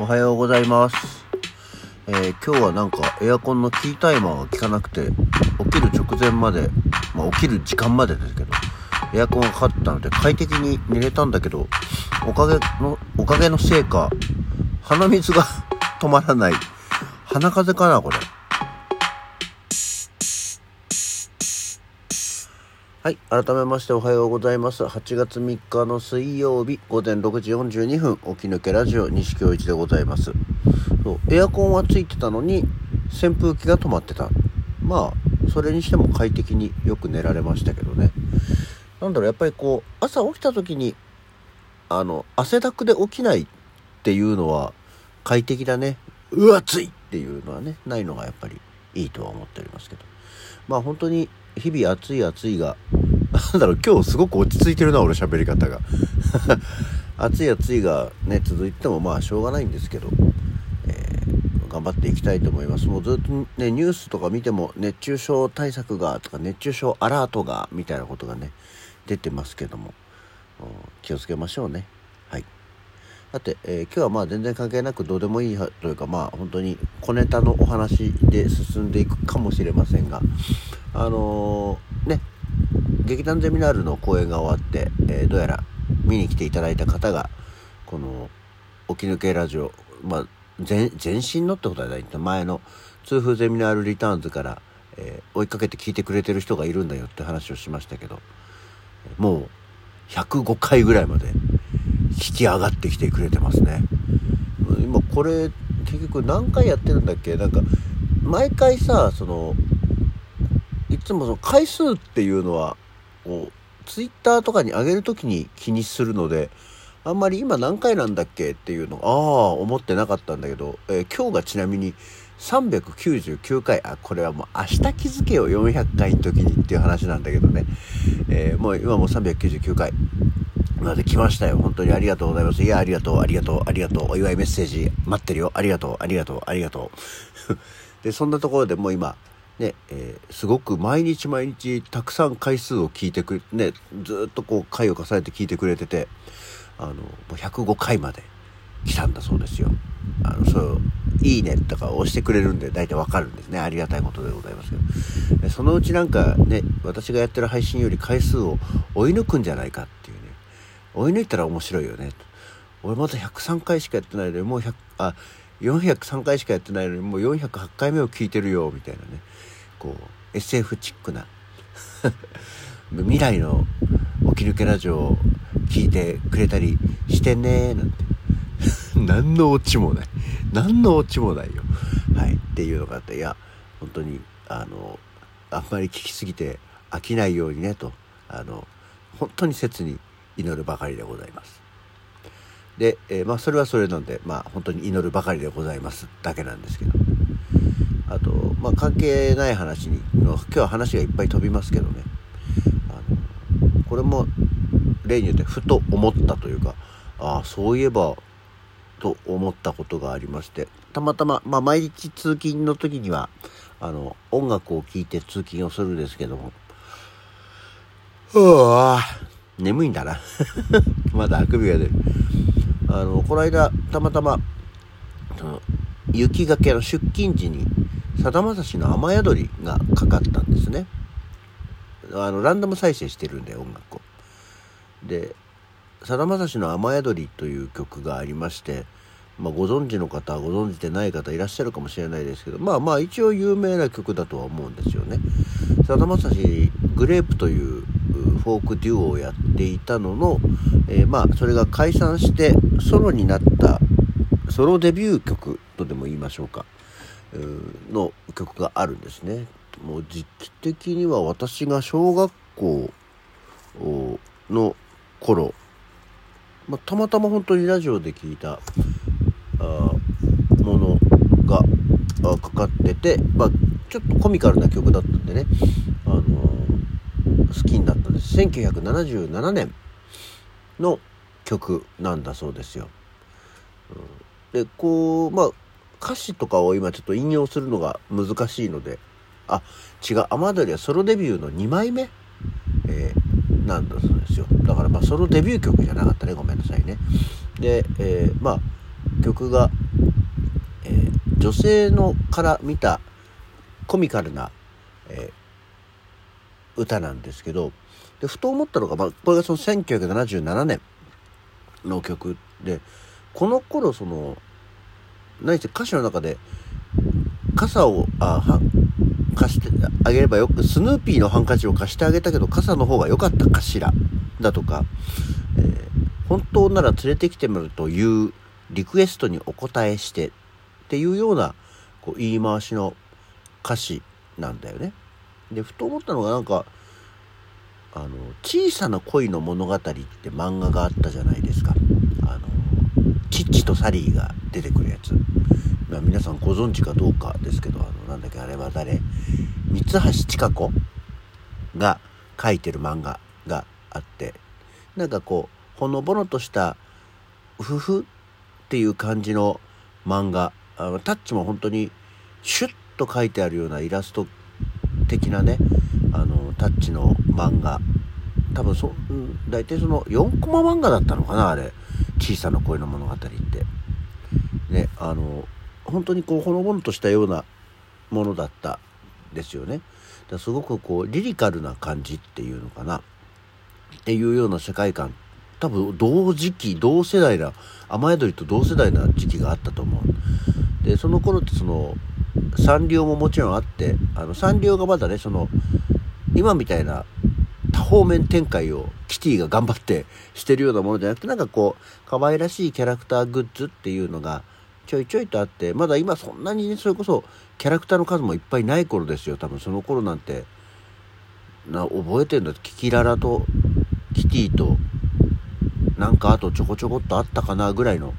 おはようございます。えー今日はなんかエアコンのキータイマーが効かなくて、起きる直前まで、まあ起きる時間までですけど、エアコンがかかったので快適に寝れたんだけど、おかげの、おかげのせいか、鼻水が 止まらない。鼻風邪かな、これ。はい。改めましておはようございます。8月3日の水曜日午前6時42分、起き抜けラジオ西京一でございます。そう、エアコンはついてたのに、扇風機が止まってた。まあ、それにしても快適によく寝られましたけどね。なんだろう、やっぱりこう、朝起きた時に、あの、汗だくで起きないっていうのは快適だね。うわ、暑いっていうのはね、ないのがやっぱりいいとは思っておりますけど。まあ本当に日々暑い暑いが、なんだろう、今日すごく落ち着いてるな、俺喋り方が。暑い暑いがね、続いてもまあしょうがないんですけど、えー頑張っていきたいと思います。もうずっとね、ニュースとか見ても熱中症対策がとか熱中症アラートがみたいなことがね、出てますけども、気をつけましょうね。はい。さて、えー今日はまあ全然関係なくどうでもいいというかまあ本当に小ネタのお話で進んでいくかもしれませんが、あのーね、劇団ゼミナールの公演が終わって、えーどうやら見に来ていただいた方が、この、起き抜けラジオ、まあ、前、前身のってことはない前の痛風ゼミナールリターンズから、えー追いかけて聞いてくれてる人がいるんだよって話をしましたけど、もう105回ぐらいまで引き上がってきてくれてますね。今これ結局何回やってるんだっけ？なんか毎回さそのいつもその回数っていうのはこうツイッターとかに上げるときに気にするのであんまり今何回なんだっけっていうのああ思ってなかったんだけど、えー今日がちなみに399回あこれはもう明日気づけよ400回の時にっていう話なんだけどね、えーもう今もう399回まで来ましたよ。本当にありがとうございます。いや、ありがとう、ありがとう、ありがとう。お祝いメッセージ待ってるよ。ありがとう、ありがとう、ありがとう。で、そんなところでもう今、ね、えーすごく毎日毎日たくさん回数を聞いてくれ、ね、ずっとこう回を重ねて聞いてくれてて、あの、もう105回まで来たんだそうですよ。あの、そう、いいねとか押してくれるんで大体わかるんですね。ありがたいことでございますけど。そのうちなんかね、私がやってる配信より回数を追い抜くんじゃないかっていうね。追い抜いたら面白いよね。俺まだ103回しかやってないのに、もう100、あ、403回しかやってないのに、もう408回目を聞いてるよ、みたいなね。こう、SF チックな。未来の起き抜けラジオを聞いてくれたりしてねなんて。何のオチもない。何のオチもないよ。はい。っていうのがあって、いや、本当に、あの、あんまり聞きすぎて飽きないようにね、と、あの、本当に切に祈るばかりでございます。で、えーまあ、それはそれなんで、まあ、本当に祈るばかりでございますだけなんですけど。あと、まあ、関係ない話に、今日は話がいっぱい飛びますけどね。あの、これも、例によってふと思ったというか、ああ、そういえば、と思ったことがありまして、たまたま、まあ、毎日通勤の時には、あの、音楽を聴いて通勤をするんですけども、うわ、眠いんだな。まだあくびが出る。あの、この間、たまたま、その雪がけの出勤時に、さだまさしの雨宿りがかかったんですね。あの、ランダム再生してるんで、音楽を。で、さだまさしの雨宿りという曲がありまして、まあ、ご存知の方、ご存知でない方いらっしゃるかもしれないですけど、まあまあ一応有名な曲だとは思うんですよね。さだまさし、グレープというフォークデュオをやっていたのの、えーまあそれが解散してソロになったソロデビュー曲とでも言いましょうか、うーの曲があるんですね。もう時期的には私が小学校の頃、まあ、たまたま本当にラジオで聞いたあものがあかかってて、まあ、ちょっとコミカルな曲だったんでね、あのー好きになったんです1977年の曲なんだそうですよ。うんでこうまあ歌詞とかを今ちょっと引用するのが難しいのであ違う雨宿りはソロデビューの2枚目、えーなんだそうですよ。だからまあソロデビュー曲じゃなかったね。ごめんなさいね。で、えーまあ曲がえー、女性のから見たコミカルな、えー、歌なんですけどでふと思ったのが、まあ、これがその1977年の曲でこの頃その何せ歌詞の中で傘をあは貸してあげればよくスヌーピーのハンカチを貸してあげたけど傘の方が良かったかしら？だとか、えー、本当なら連れてきてもらうというリクエストにお答えしてっていうようなこう言い回しの歌詞なんだよね。でふと思ったのがなんかあの「小さな恋の物語」って漫画があったじゃないですか。あのチッチとサリーが出てくるやつ。まあ、皆さんご存知かどうかですけどあのなんだっけあれは誰？三橋千佳子が書いてる漫画があってなんかこうほのぼのとしたふふっていう感じの漫画。あのタッチも本当にシュッと書いてあるようなイラスト的なねあのタッチの漫画。多分そう大体その4コマ漫画だったのかなあれ。小さな恋の物語って。ねあの本当にこうほのぼのとしたようなものだったですよね。だすごくこうリリカルな感じっていうのかな。っていうような世界観。多分同時期同世代な雨宿りと同世代な時期があったと思う。でその頃ってそのサンリオももちろんあってあのサンリオがまだねその今みたいな多方面展開をキティが頑張ってしてるようなものじゃなくてなんかこう可愛らしいキャラクターグッズっていうのがちょいちょいとあってまだ今そんなにねそれこそキャラクターの数もいっぱいない頃ですよ。多分その頃なんてな覚えてるんだキキララとキティとなんかあとちょこちょこっとあったかなぐらいの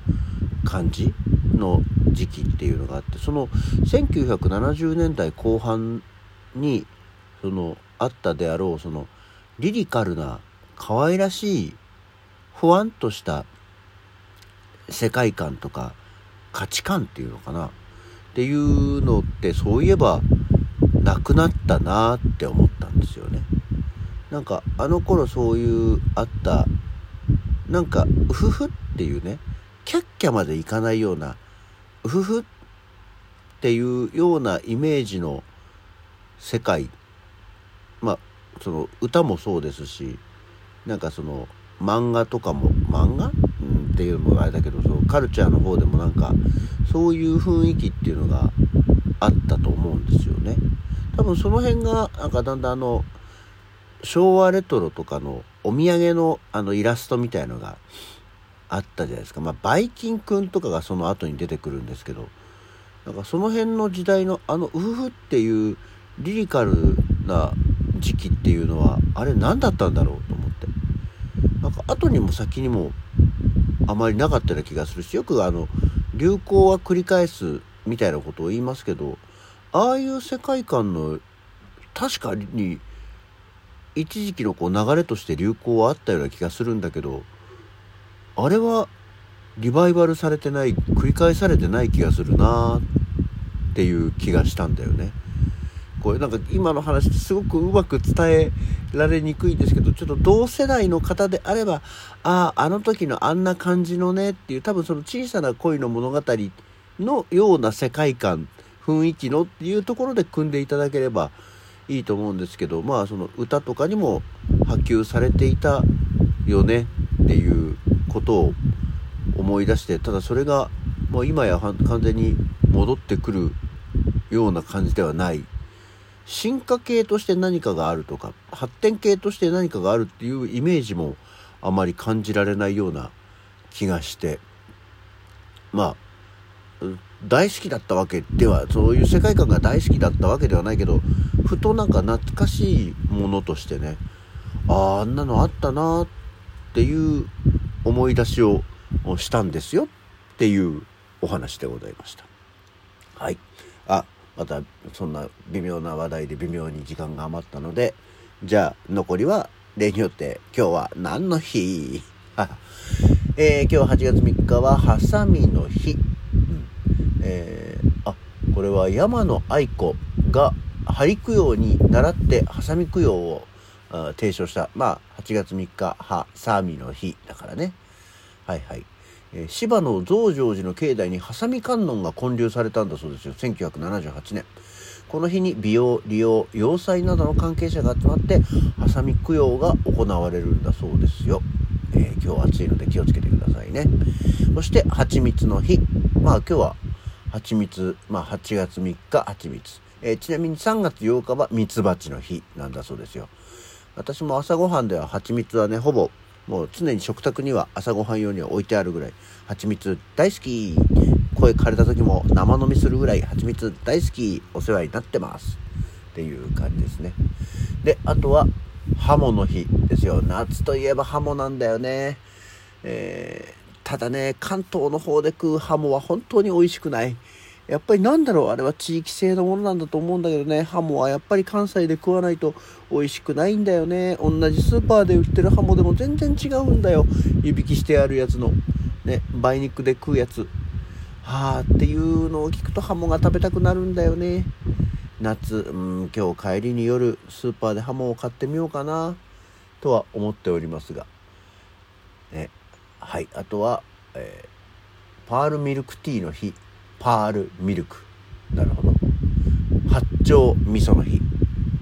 感じの時期っていうのがあってその1970年代後半にそのあったであろうそのリリカルな可愛らしいふわんとした世界観とか価値観っていうのかなっていうのってそういえばなくなったなって思ったんですよね。なんかあの頃そういうあったなんかうふふっていうねキャッキャまでいかないようなうふふっていうようなイメージの世界まあその歌もそうですしなんかその漫画とかも漫画、うん、っていうのもあれだけどそのカルチャーの方でもなんかそういう雰囲気っていうのがあったと思うんですよね。多分その辺がなんかだんだんあの昭和レトロとかのお土産のあのイラストみたいのがあったじゃないですか。まあ、バイキンくんとかがその後に出てくるんですけど、なんかその辺の時代のあのウフフっていうリリカルな時期っていうのは、あれ何だったんだろうと思って。なんか後にも先にもあまりなかったような気がするし、よくあの、流行は繰り返すみたいなことを言いますけど、ああいう世界観の確かに一時期のこう流れとして流行はあったような気がするんだけどあれはリバイバルされてない繰り返されてない気がするなっていう気がしたんだよね。これなんか今の話すごくうまく伝えられにくいんですけどちょっと同世代の方であればあああの時のあんな感じのねっていう多分その小さな恋の物語のような世界観雰囲気のっていうところで組んでいただければいいと思うんですけどまあその歌とかにも波及されていたよねっていうことを思い出してただそれがもう今や完全に戻ってくるような感じではない進化系として何かがあるとか発展系として何かがあるっていうイメージもあまり感じられないような気がしてまあ大好きだったわけではそういう世界観が大好きだったわけではないけどふとなんか懐かしいものとしてねあああんなのあったなっていう思い出しをしたんですよっていうお話でございました。はい。またそんな微妙な話題で微妙に時間が余ったので、じゃあ残りは例によって今日は何の日？えー、今日8月3日はハサミの日。えー、あこれは山野愛子が針供養に倣ってハサミ供養を提唱した。まあ8月3日ハサミの日だからね。はいはい。えー、芝の増上寺の境内にハサミ観音が建立されたんだそうですよ。1978年。この日に美容利用要塞などの関係者が集まってハサミ供養が行われるんだそうですよ、えー、今日暑いので気をつけてくださいね。そして蜂蜜の日。まあ今日は蜂蜜まあ8月3日蜂蜜。えー、ちなみに3月8日はミツバチの日なんだそうですよ。私も朝ごはんでは蜂蜜はねほぼもう常に食卓には朝ごはん用には置いてあるぐらい。蜂蜜大好き。声枯れた時も生飲みするぐらい蜂蜜大好きお世話になってます。っていう感じですね。であとはハモの日ですよ。夏といえばハモなんだよね。えー、ただね関東の方で食うハモは本当に美味しくない。やっぱりなんだろうあれは地域性のものなんだと思うんだけどね。ハモはやっぱり関西で食わないと美味しくないんだよね。同じスーパーで売ってるハモでも全然違うんだよ。湯引きしてあるやつの。ね梅肉で食うやつ。はあっていうのを聞くとハモが食べたくなるんだよね。夏うん今日帰りに夜スーパーでハモを買ってみようかな。とは思っておりますが。ねはい。あとは、えー、パールミルクティーの日。パールミルク。なるほど。八丁味噌の日。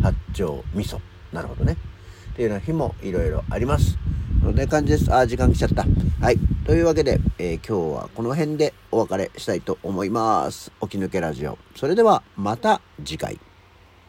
八丁味噌。なるほどね。っていうような日もいろいろあります。そんな感じです。あ時間来ちゃった。はい。というわけで、えー、今日はこの辺でお別れしたいと思います。起き抜けラジオ。それではまた次回。